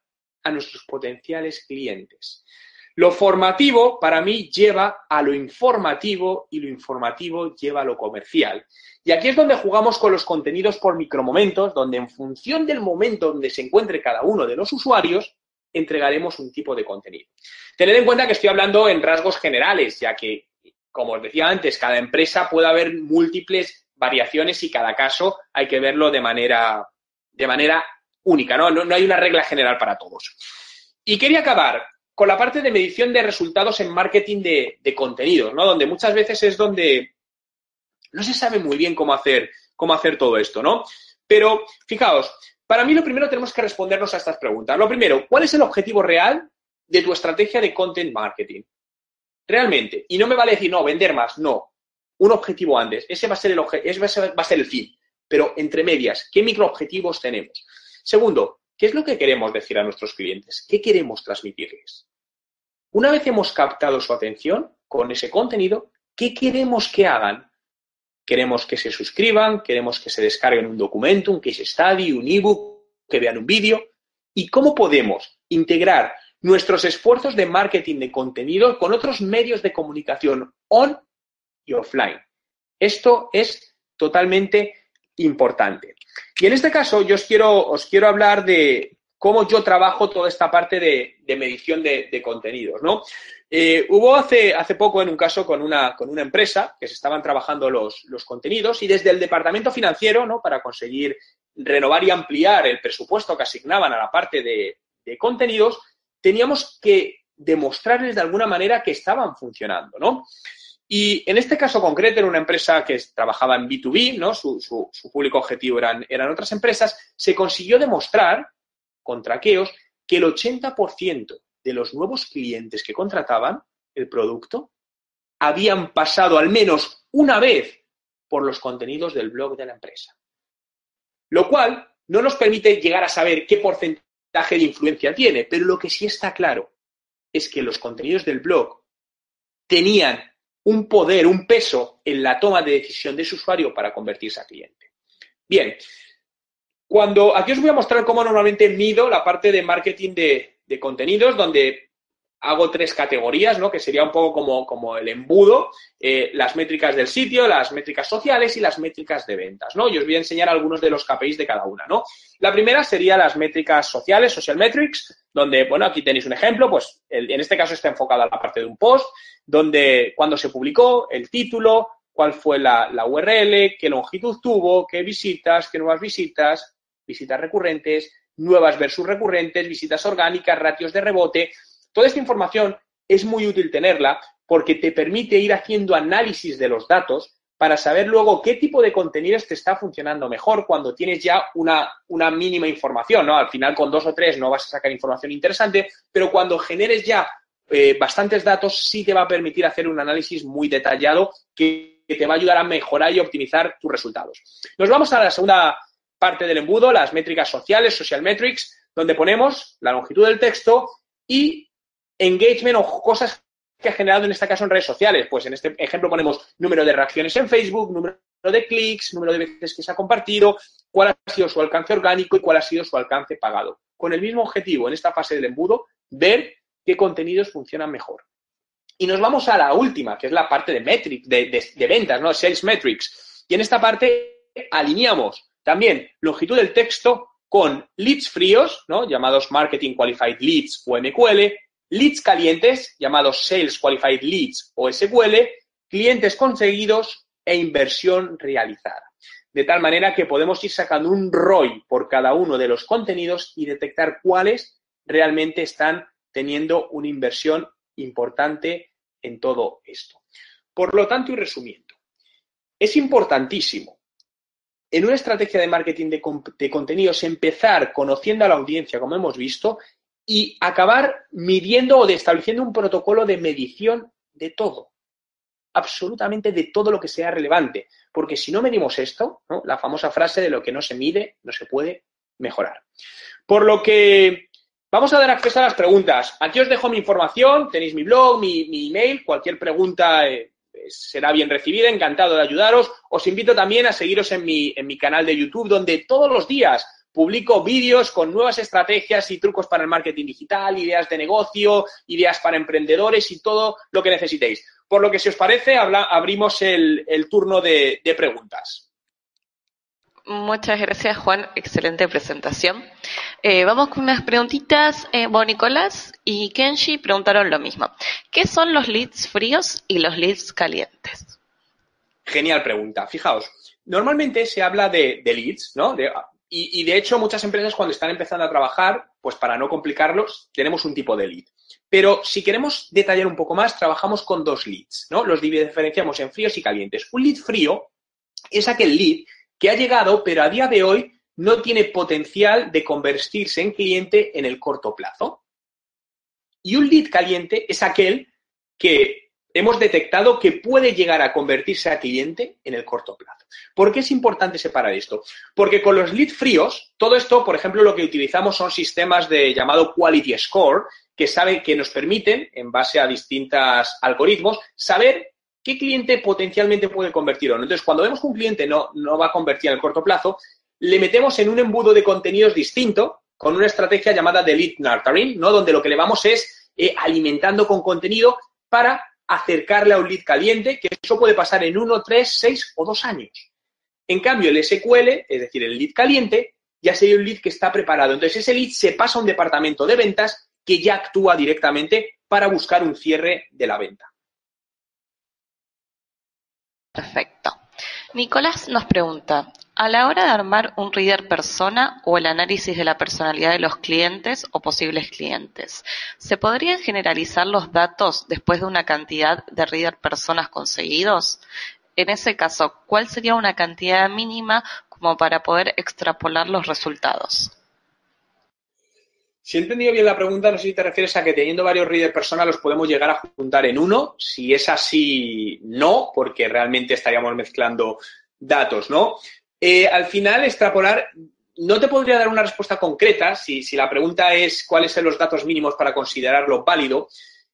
a nuestros potenciales clientes. Lo formativo para mí lleva a lo informativo y lo informativo lleva a lo comercial. Y aquí es donde jugamos con los contenidos por micromomentos, donde en función del momento donde se encuentre cada uno de los usuarios, entregaremos un tipo de contenido. Tened en cuenta que estoy hablando en rasgos generales, ya que, como os decía antes, cada empresa puede haber múltiples variaciones y cada caso hay que verlo de manera, de manera única, ¿no? ¿no? hay una regla general para todos. Y quería acabar con la parte de medición de resultados en marketing de, de contenidos, ¿no? Donde muchas veces es donde no se sabe muy bien cómo hacer, cómo hacer todo esto, ¿no? Pero fijaos, para mí lo primero tenemos que respondernos a estas preguntas. Lo primero, ¿cuál es el objetivo real de tu estrategia de content marketing? Realmente. Y no me vale decir, no, vender más, no. Un objetivo antes. Ese va a ser el, ese va a ser el fin. Pero entre medias, ¿qué microobjetivos tenemos? Segundo, ¿qué es lo que queremos decir a nuestros clientes? ¿Qué queremos transmitirles? Una vez hemos captado su atención con ese contenido, ¿qué queremos que hagan? Queremos que se suscriban, queremos que se descarguen un documento, un case study, un ebook, que vean un vídeo. ¿Y cómo podemos integrar nuestros esfuerzos de marketing de contenido con otros medios de comunicación on y offline? Esto es totalmente importante. Y en este caso yo os quiero, os quiero hablar de cómo yo trabajo toda esta parte de, medición de, contenidos, ¿no? Eh, hubo hace, hace poco en un caso con una, con una empresa que se estaban trabajando los, los contenidos y desde el departamento financiero, ¿no? Para conseguir renovar y ampliar el presupuesto que asignaban a la parte de, de contenidos, teníamos que demostrarles de alguna manera que estaban funcionando, ¿no? Y en este caso concreto, en una empresa que trabajaba en B2B, ¿no? Su, su, público objetivo eran, eran otras empresas, se consiguió demostrar con traqueos que el 80% de los nuevos clientes que contrataban el producto habían pasado al menos una vez por los contenidos del blog de la empresa. Lo cual no nos permite llegar a saber qué porcentaje de influencia tiene, pero lo que sí está claro es que los contenidos del blog tenían un poder, un peso en la toma de decisión de su usuario para convertirse a cliente. Bien, cuando aquí os voy a mostrar cómo normalmente mido la parte de marketing de, de contenidos donde hago tres categorías, ¿no? Que sería un poco como, como el embudo, eh, las métricas del sitio, las métricas sociales y las métricas de ventas, ¿no? Y os voy a enseñar algunos de los KPIs de cada una, ¿no? La primera sería las métricas sociales, social metrics, donde, bueno, aquí tenéis un ejemplo, pues en este caso está enfocada la parte de un post, donde cuando se publicó, el título, cuál fue la, la URL, qué longitud tuvo, qué visitas, qué nuevas visitas, visitas recurrentes, nuevas versus recurrentes, visitas orgánicas, ratios de rebote. Toda esta información es muy útil tenerla porque te permite ir haciendo análisis de los datos para saber luego qué tipo de contenidos te está funcionando mejor cuando tienes ya una, una mínima información, ¿no? Al final con dos o tres no vas a sacar información interesante, pero cuando generes ya eh, bastantes datos sí te va a permitir hacer un análisis muy detallado que, que te va a ayudar a mejorar y optimizar tus resultados. Nos vamos a la segunda parte del embudo, las métricas sociales, social metrics, donde ponemos la longitud del texto y engagement o cosas que ha generado en este caso en redes sociales. Pues en este ejemplo ponemos número de reacciones en Facebook, número de clics, número de veces que se ha compartido, cuál ha sido su alcance orgánico y cuál ha sido su alcance pagado. Con el mismo objetivo en esta fase del embudo, ver qué contenidos funcionan mejor. Y nos vamos a la última, que es la parte de metric, de, ventas, ¿no? Sales metrics. Y en esta parte alineamos también longitud del texto con leads fríos, ¿no? llamados Marketing Qualified Leads o MQL, leads calientes, llamados Sales Qualified Leads o SQL, clientes conseguidos e inversión realizada. De tal manera que podemos ir sacando un ROI por cada uno de los contenidos y detectar cuáles realmente están teniendo una inversión importante en todo esto. Por lo tanto, y resumiendo, es importantísimo en una estrategia de marketing de, contenidos empezar conociendo a la audiencia, como hemos visto, y acabar midiendo o estableciendo un protocolo de medición de todo absolutamente de todo lo que sea relevante, porque si no medimos esto, la famosa frase de lo que no se mide no se puede mejorar. Por lo que vamos a dar acceso a las preguntas. Aquí os dejo mi información, tenéis mi blog, mi, email, cualquier pregunta eh, será bien recibida, encantado de ayudaros. Os invito también a seguiros en mi, en mi canal de YouTube, donde todos los días publico vídeos con nuevas estrategias y trucos para el marketing digital, ideas de negocio, ideas para emprendedores y todo lo que necesitéis. Por lo que, si os parece, abrimos el, turno de, preguntas. Muchas gracias, Juan. Excelente presentación. Eh, vamos con unas preguntitas. Eh, bueno, Nicolás y Kenshi preguntaron lo mismo. ¿Qué son los leads fríos y los leads calientes? Genial pregunta. Fijaos, normalmente se habla de, leads, ¿no? Y, de hecho, muchas empresas cuando están empezando a trabajar, pues para no complicarlos, tenemos un tipo de lead. Pero si queremos detallar un poco más, trabajamos con dos leads, ¿no? Los diferenciamos en fríos y calientes. Un lead frío es aquel lead que ha llegado, pero a día de hoy no tiene potencial de convertirse en cliente en el corto plazo. Y un lead caliente es aquel que hemos detectado que puede llegar a convertirse a cliente en el corto plazo. ¿Por qué es importante separar esto? Porque con los leads fríos, todo esto, por ejemplo, lo que utilizamos son sistemas de llamado Quality Score, que saben que nos permiten, en base a distintos algoritmos, saber qué cliente potencialmente puede convertir o no. Entonces, cuando vemos que un cliente no, no va a convertir en el corto plazo, le metemos en un embudo de contenidos distinto con una estrategia llamada de lead nurturing, ¿no? Donde lo que le vamos es eh, alimentando con contenido para acercarle a un lead caliente, que eso puede pasar en uno, tres, seis o dos años. En cambio, el SQL, es decir, el lead caliente, ya sería un lead que está preparado. Entonces, ese lead se pasa a un departamento de ventas que ya actúa directamente para buscar un cierre de la venta. Perfecto. Nicolás nos pregunta, a la hora de armar un reader persona o el análisis de la personalidad de los clientes o posibles clientes, ¿se podrían generalizar los datos después de una cantidad de reader personas conseguidos? En ese caso, ¿cuál sería una cantidad mínima como para poder extrapolar los resultados? Si he entendido bien la pregunta, no sé si te refieres a que teniendo varios readers personas los podemos llegar a juntar en uno. Si es así, no, porque realmente estaríamos mezclando datos, ¿no? Eh, al final, extrapolar, no te podría dar una respuesta concreta si, la pregunta es cuáles son los datos mínimos para considerarlo válido,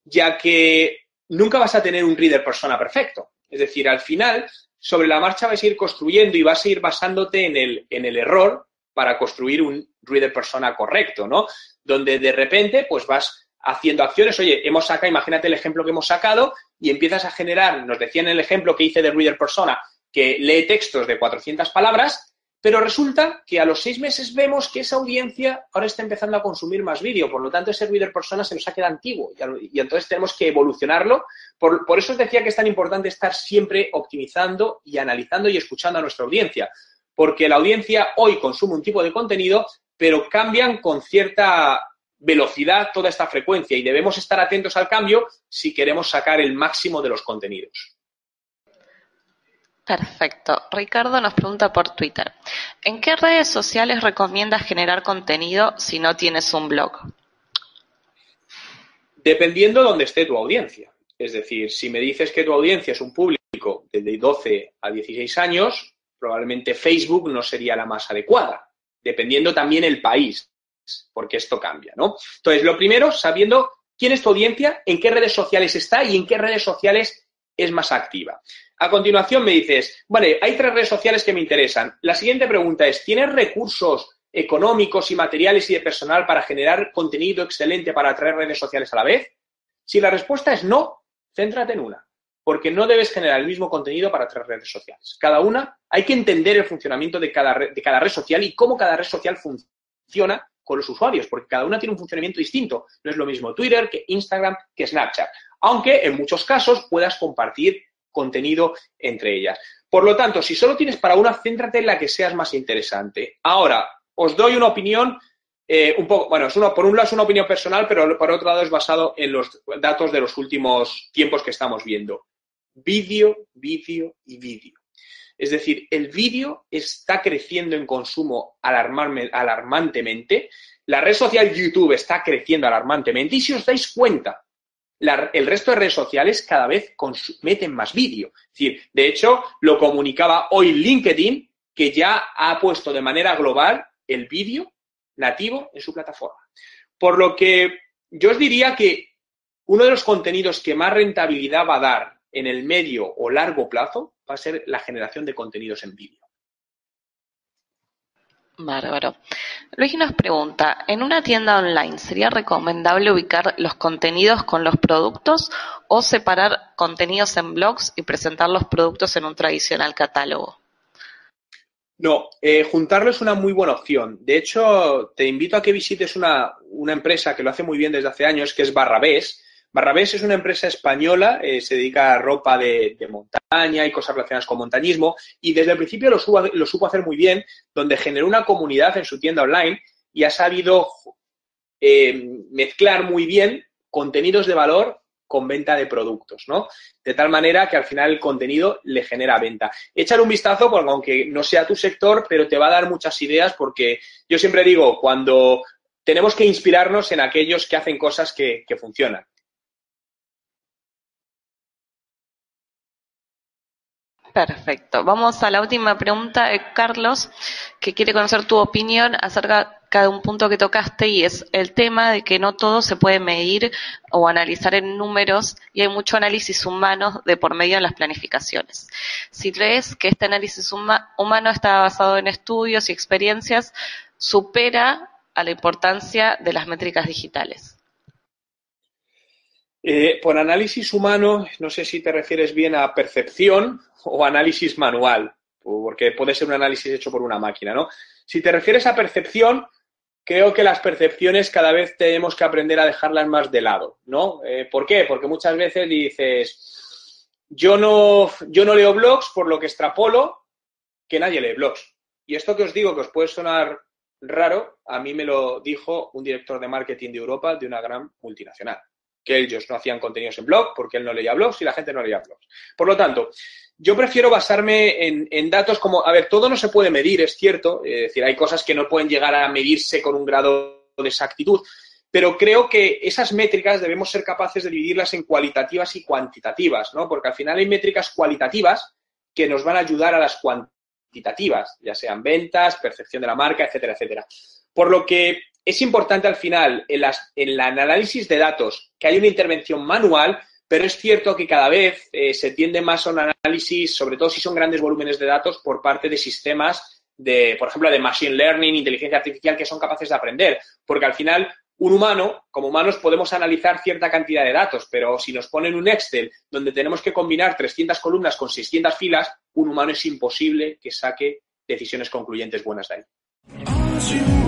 ya que nunca vas a tener un reader persona perfecto. Es decir, al final, sobre la marcha vas a ir construyendo y vas a ir basándote en el, en el error para construir un reader persona correcto, ¿no? donde de repente pues vas haciendo acciones, oye, hemos sacado, imagínate el ejemplo que hemos sacado y empiezas a generar, nos decían en el ejemplo que hice de Reader Persona, que lee textos de 400 palabras, pero resulta que a los seis meses vemos que esa audiencia ahora está empezando a consumir más vídeo, por lo tanto ese Reader Persona se nos ha quedado antiguo y, entonces tenemos que evolucionarlo. Por, por eso os decía que es tan importante estar siempre optimizando y analizando y escuchando a nuestra audiencia, porque la audiencia hoy consume un tipo de contenido, pero cambian con cierta velocidad toda esta frecuencia y debemos estar atentos al cambio si queremos sacar el máximo de los contenidos. Perfecto. Ricardo nos pregunta por Twitter. ¿En qué redes sociales recomiendas generar contenido si no tienes un blog? Dependiendo de dónde esté tu audiencia. Es decir, si me dices que tu audiencia es un público de 12 a 16 años, probablemente Facebook no sería la más adecuada dependiendo también el país, porque esto cambia, ¿no? Entonces, lo primero, sabiendo quién es tu audiencia, en qué redes sociales está y en qué redes sociales es más activa. A continuación me dices, vale, hay tres redes sociales que me interesan. La siguiente pregunta es, ¿tienes recursos económicos y materiales y de personal para generar contenido excelente para tres redes sociales a la vez? Si la respuesta es no, céntrate en una, porque no debes generar el mismo contenido para tres redes sociales. Cada una, hay que entender el funcionamiento de cada, red, de cada red social y cómo cada red social funciona con los usuarios, porque cada una tiene un funcionamiento distinto. No es lo mismo Twitter que Instagram que Snapchat, aunque en muchos casos puedas compartir contenido entre ellas. Por lo tanto, si solo tienes para una, céntrate en la que seas más interesante. Ahora, os doy una opinión eh, un poco, bueno, es uno, por un lado es una opinión personal, pero por otro lado es basado en los datos de los últimos tiempos que estamos viendo. Vídeo, vídeo y vídeo. Es decir, el vídeo está creciendo en consumo alarmantemente. La red social YouTube está creciendo alarmantemente. Y si os dais cuenta, el resto de redes sociales cada vez meten más vídeo. Es decir, de hecho, lo comunicaba hoy LinkedIn, que ya ha puesto de manera global el vídeo nativo en su plataforma. Por lo que yo os diría que uno de los contenidos que más rentabilidad va a dar en el medio o largo plazo va a ser la generación de contenidos en vídeo. Bárbaro. Luis nos pregunta, ¿en una tienda online sería recomendable ubicar los contenidos con los productos o separar contenidos en blogs y presentar los productos en un tradicional catálogo? No, eh, juntarlo es una muy buena opción. De hecho, te invito a que visites una, una empresa que lo hace muy bien desde hace años, que es Barrabés. Barrabés es una empresa española, eh, se dedica a ropa de, montaña y cosas relacionadas con montañismo, y desde el principio lo, supo hacer muy bien, donde generó una comunidad en su tienda online y ha sabido eh, mezclar muy bien contenidos de valor con venta de productos, ¿no? De tal manera que al final el contenido le genera venta. Échale un vistazo, aunque no sea tu sector, pero te va a dar muchas ideas, porque yo siempre digo, cuando tenemos que inspirarnos en aquellos que hacen cosas que funcionan. Perfecto. Vamos a la última pregunta de Carlos, que quiere conocer tu opinión acerca de un punto que tocaste y es el tema de que no todo se puede medir o analizar en números y hay mucho análisis humano de por medio de las planificaciones. Si crees que este análisis humano está basado en estudios y experiencias, supera a la importancia de las métricas digitales. Eh, por análisis humano, no sé si te refieres bien a percepción o análisis manual, porque puede ser un análisis hecho por una máquina, ¿no? Si te refieres a percepción, creo que las percepciones cada vez tenemos que aprender a dejarlas más de lado, ¿no? Eh, ¿Por qué? Porque muchas veces dices, yo no, yo no leo blogs, por lo que extrapolo que nadie lee blogs. Y esto que os digo, que os puede sonar raro, a mí me lo dijo un director de marketing de Europa de una gran multinacional que ellos no hacían contenidos en blog porque él no leía blogs y la gente no leía blogs. Por lo tanto, yo prefiero basarme en, datos como, a ver, todo no se puede medir, es cierto, es decir, hay cosas que no pueden llegar a medirse con un grado de exactitud, pero creo que esas métricas debemos ser capaces de dividirlas en cualitativas y cuantitativas, ¿no? Porque al final hay métricas cualitativas que nos van a ayudar a las cuantitativas, ya sean ventas, percepción de la marca, etcétera, etcétera. Por lo que es importante al final, en, el análisis de datos, que hay una intervención manual, pero es cierto que cada vez eh, se tiende más a un análisis, sobre todo si son grandes volúmenes de datos, por parte de sistemas de, por ejemplo, de machine learning, inteligencia artificial, que son capaces de aprender. Porque al final, un humano, como humanos, podemos analizar cierta cantidad de datos, pero si nos ponen un Excel donde tenemos que combinar 300 columnas con 600 filas, un humano es imposible que saque decisiones concluyentes buenas de ahí.